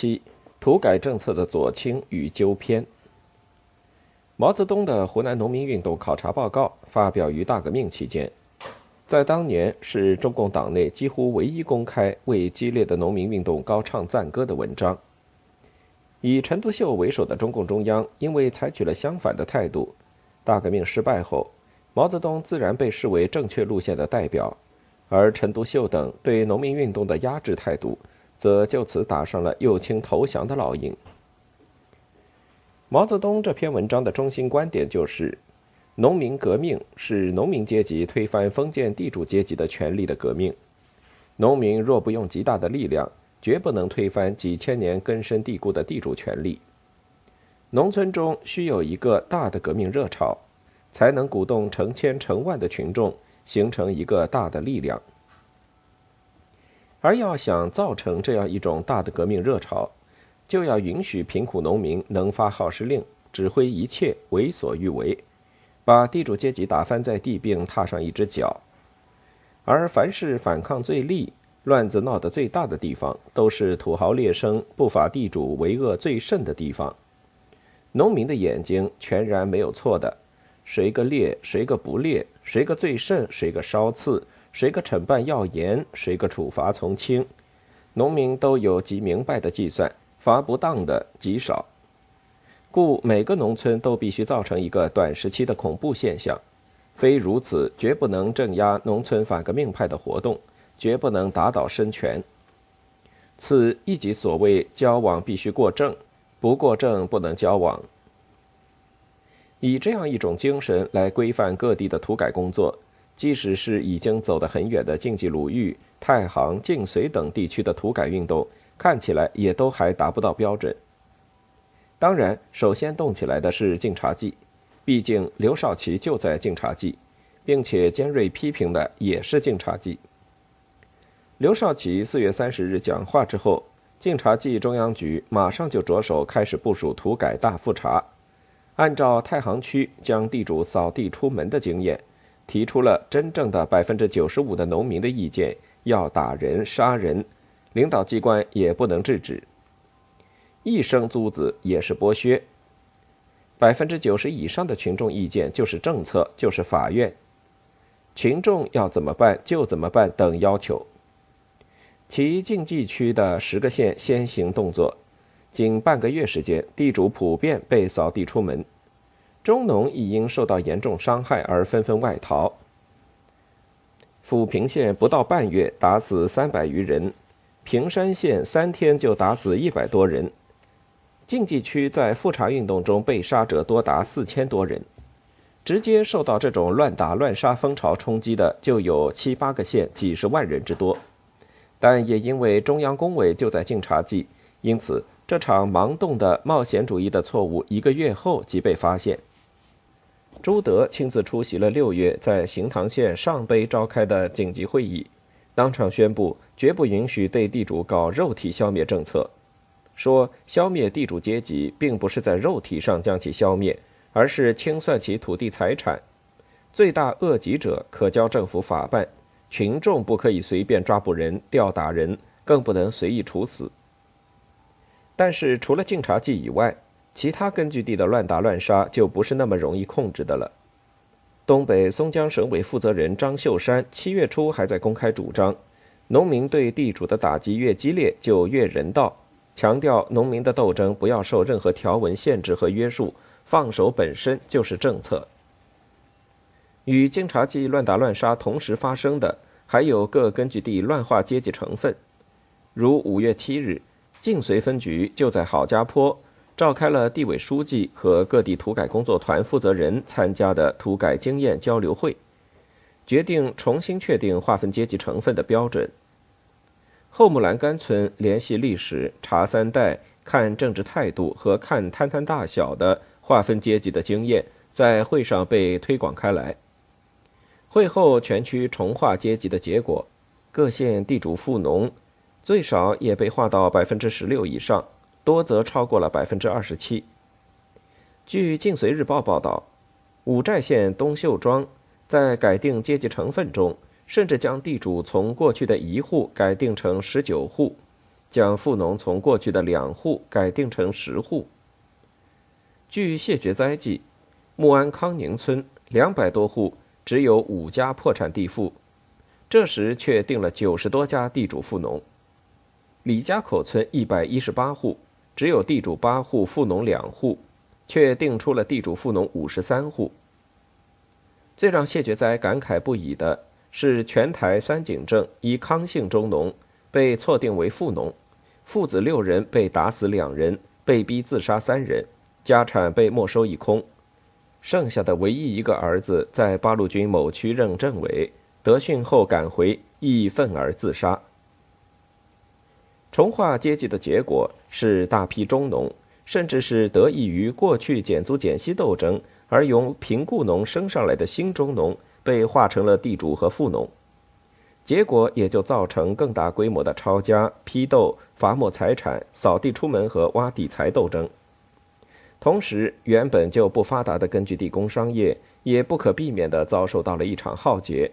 七，土改政策的左倾与纠偏。毛泽东的湖南农民运动考察报告发表于大革命期间，在当年是中共党内几乎唯一公开为激烈的农民运动高唱赞歌的文章。以陈独秀为首的中共中央因为采取了相反的态度，大革命失败后，毛泽东自然被视为正确路线的代表，而陈独秀等对农民运动的压制态度，则就此打上了右倾投降的烙印。毛泽东这篇文章的中心观点就是：农民革命是农民阶级推翻封建地主阶级的权力的革命。农民若不用极大的力量，绝不能推翻几千年根深蒂固的地主权力。农村中需有一个大的革命热潮，才能鼓动成千成万的群众，形成一个大的力量。而要想造成这样一种大的革命热潮，就要允许贫苦农民能发号施令，指挥一切，为所欲为，把地主阶级打翻在地，并踏上一只脚。而凡是反抗最厉、乱子闹得最大的地方，都是土豪劣绅、不法地主为恶最甚的地方。农民的眼睛全然没有错的，谁个劣，谁个不劣，谁个最甚，谁个稍次，谁个惩办要严，谁个处罚从轻，农民都有极明白的计算。罚不当的极少，故每个农村都必须造成一个短时期的恐怖现象，非如此绝不能镇压农村反革命派的活动，绝不能打倒孙权。此亦即所谓交往必须过正，不过正不能交往。以这样一种精神来规范各地的土改工作，即使是已经走得很远的晋冀鲁豫、太行、晋绥等地区的土改运动。看起来也都还达不到标准。当然，首先动起来的是晋察冀，毕竟刘少奇就在晋察冀，并且尖锐批评的也是晋察冀。刘少奇四月三十日讲话之后，晋察冀中央局马上就着手开始部署土改大复查，按照太行区将地主扫地出门的经验，提出了真正的百分之九十五的农民的意见，要打人杀人。领导机关也不能制止，一声租子也是剥削。百分之九十以上的群众意见就是政策，就是法院。群众要怎么办就怎么办等要求。其禁忌区的十个县先行动作，仅半个月时间，地主普遍被扫地出门，中农亦因受到严重伤害而纷纷外逃。抚平县不到半月打死三百余人。平山县三天就打死一百多人，晋冀区在复查运动中被杀者多达四千多人，直接受到这种乱打乱杀风潮冲击的就有七八个县几十万人之多，但也因为中央工委就在晋察冀，因此这场盲动的冒险主义的错误一个月后即被发现。朱德亲自出席了六月在行唐县上碑召开的紧急会议。当场宣布绝不允许对地主搞肉体消灭政策，说消灭地主阶级并不是在肉体上将其消灭，而是清算其土地财产，罪大恶极者可交政府法办，群众不可以随便抓捕人、吊打人，更不能随意处死。但是除了晋察冀以外，其他根据地的乱打乱杀就不是那么容易控制的了。东北松江省委负责人张秀山七月初还在公开主张，农民对地主的打击越激烈就越人道，强调农民的斗争不要受任何条文限制和约束，放手本身就是政策。与晋察冀乱打乱杀同时发生的，还有各根据地乱化阶级成分，如五月七日，晋绥分局就在郝家坡。召开了地委书记和各地土改工作团负责人参加的土改经验交流会，决定重新确定划分阶级成分的标准。后木兰干村联系历史、查三代、看政治态度和看摊摊大小的划分阶级的经验，在会上被推广开来。会后全区重划阶级的结果，各县地主富农最少也被划到百分之十六以上。多则超过了百分之二十七。据《晋绥日报》报道，五寨县东秀庄在改定阶级成分中，甚至将地主从过去的一户改定成十九户，将富农从过去的两户改定成十户。据谢绝灾记，木安康宁村两百多户只有五家破产地富，这时却定了九十多家地主富农。李家口村一百一十八户，只有地主八户，富农两户，却定出了地主富农五十三户。最让谢觉哉感慨不已的是，全台三井镇以康姓中农被错定为富农，父子六人被打死两人，被逼自杀三人。家产被没收一空，剩下的唯一一个儿子在八路军某区任政委，得讯后赶回，亦愤而自杀。重化阶级的结果是大批中农，甚至是得益于过去减租减息斗争而由贫雇农升上来的新中农，被化成了地主和富农，结果也就造成更大规模的抄家、批斗、罚没财产、扫地出门和挖地财斗争。同时，原本就不发达的根据地工商业也不可避免地遭受到了一场浩劫。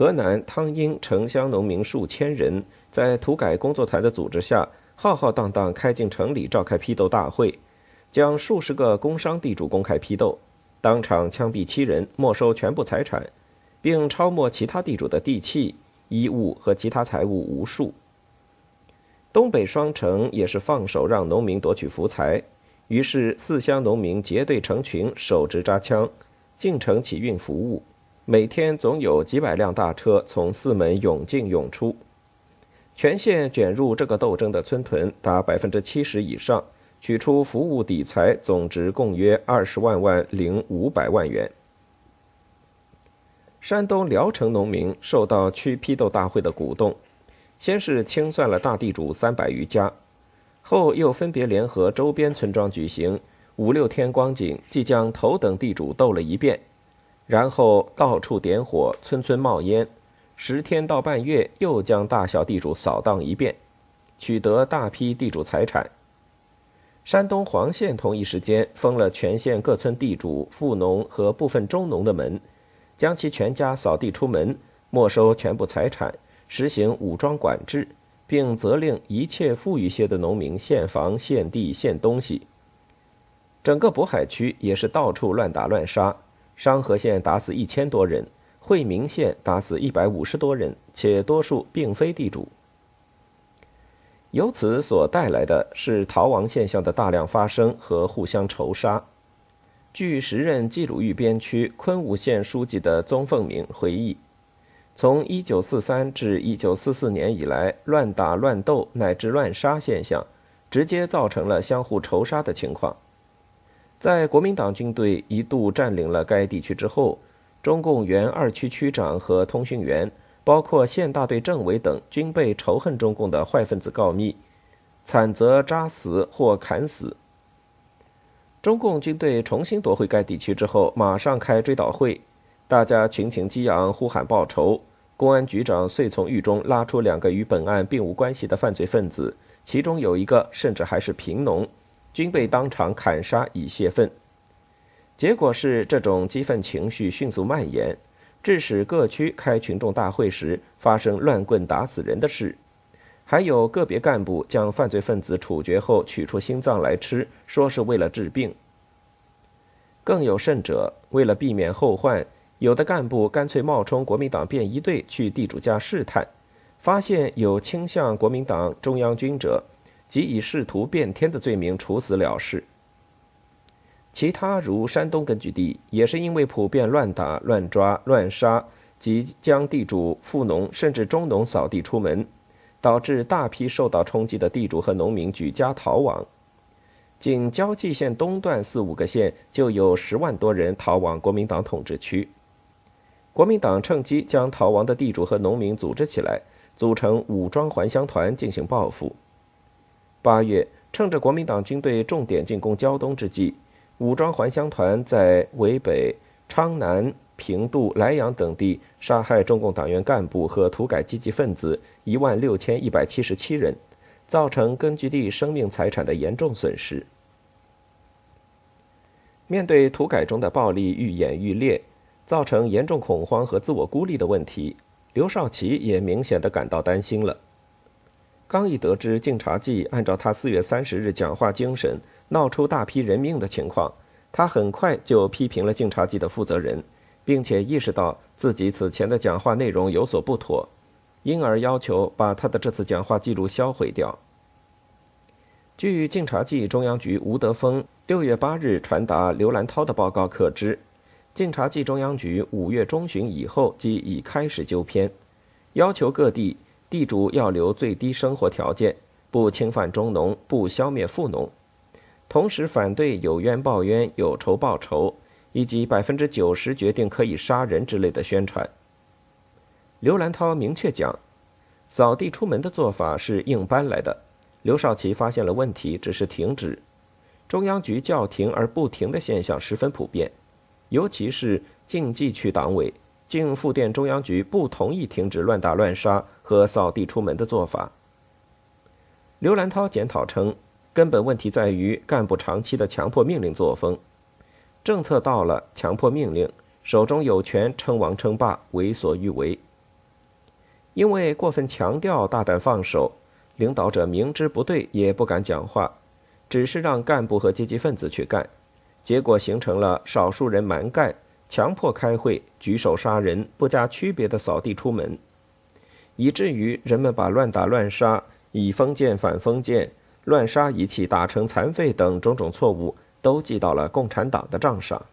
河南汤阴城乡农民数千人在土改工作团的组织下，浩浩荡荡开进城里召开批斗大会，将数十个工商地主公开批斗，当场枪毙七人，没收全部财产，并抄没其他地主的地契、衣物和其他财物无数。东北双城也是放手让农民夺取福财。于是，四乡农民结队成群，手执扎枪，进城起运服务。每天总有几百辆大车从四门涌进涌出。全县卷入这个斗争的村屯达百分之七十以上，取出服务底财总值共约二十万万零五百万元。山东聊城农民受到区批斗大会的鼓动，先是清算了大地主三百余家。后又分别联合周边村庄举行五六天光景，即将头等地主斗了一遍，然后到处点火，村村冒烟，十天到半月又将大小地主扫荡一遍，取得大批地主财产。山东黄县同一时间封了全县各村地主、富农和部分中农的门，将其全家扫地出门，没收全部财产，实行武装管制。并责令一切富裕些的农民献房、献地、献东西。整个渤海区也是到处乱打乱杀，商河县打死一千多人，惠民县打死一百五十多人，且多数并非地主。由此所带来的是逃亡现象的大量发生和互相仇杀。据时任冀鲁豫边区昆吾县书记的宗凤鸣回忆。从1943至1944年以来，乱打乱斗乃至乱杀现象，直接造成了相互仇杀的情况。在国民党军队一度占领了该地区之后，中共原二区区长和通讯员，包括县大队政委等，均被仇恨中共的坏分子告密，惨则扎死或砍死。中共军队重新夺回该地区之后，马上开追悼会，大家群情激昂，呼喊报仇。公安局长遂从狱中拉出两个与本案并无关系的犯罪分子，其中有一个甚至还是贫农，均被当场砍杀以泄愤。结果是，这种激愤情绪迅速蔓延，致使各区开群众大会时发生乱棍打死人的事，还有个别干部将犯罪分子处决后取出心脏来吃，说是为了治病。更有甚者，为了避免后患。有的干部干脆冒充国民党便衣队去地主家试探，发现有倾向国民党中央军者，即以试图变天的罪名处死了事。其他如山东根据地，也是因为普遍乱打、乱抓、乱杀，即将地主、富农甚至中农扫地出门，导致大批受到冲击的地主和农民举家逃亡。仅交际县东段四五个县，就有十万多人逃往国民党统治区。国民党趁机将逃亡的地主和农民组织起来，组成武装还乡团进行报复。八月，趁着国民党军队重点进攻胶东之际，武装还乡团在渭北、昌南、平度、莱阳等地杀害中共党员干部和土改积极分子一万六千一百七十七人，造成根据地生命财产的严重损失。面对土改中的暴力愈演愈烈。造成严重恐慌和自我孤立的问题，刘少奇也明显的感到担心了。刚一得知晋察冀按照他四月三十日讲话精神闹出大批人命的情况，他很快就批评了晋察冀的负责人，并且意识到自己此前的讲话内容有所不妥，因而要求把他的这次讲话记录销毁掉。据晋察冀中央局吴德峰六月八日传达刘兰涛的报告可知，晋察冀中央局五月中旬以后即已开始纠偏，要求各地。地主要留最低生活条件，不侵犯中农，不消灭富农，同时反对有冤报冤、有仇报仇，以及百分之九十决定可以杀人之类的宣传。刘兰涛明确讲，扫地出门的做法是硬搬来的。刘少奇发现了问题，只是停止。中央局叫停而不停的现象十分普遍，尤其是晋冀区党委。竟复电中央局不同意停止乱打乱杀和扫地出门的做法。刘兰涛检讨称，根本问题在于干部长期的强迫命令作风，政策到了强迫命令，手中有权称王称霸，为所欲为。因为过分强调大胆放手，领导者明知不对也不敢讲话，只是让干部和阶级分子去干，结果形成了少数人蛮干。强迫开会、举手杀人、不加区别的扫地出门，以至于人们把乱打乱杀、以封建反封建、乱杀一气打成残废等种种错误都记到了共产党的账上。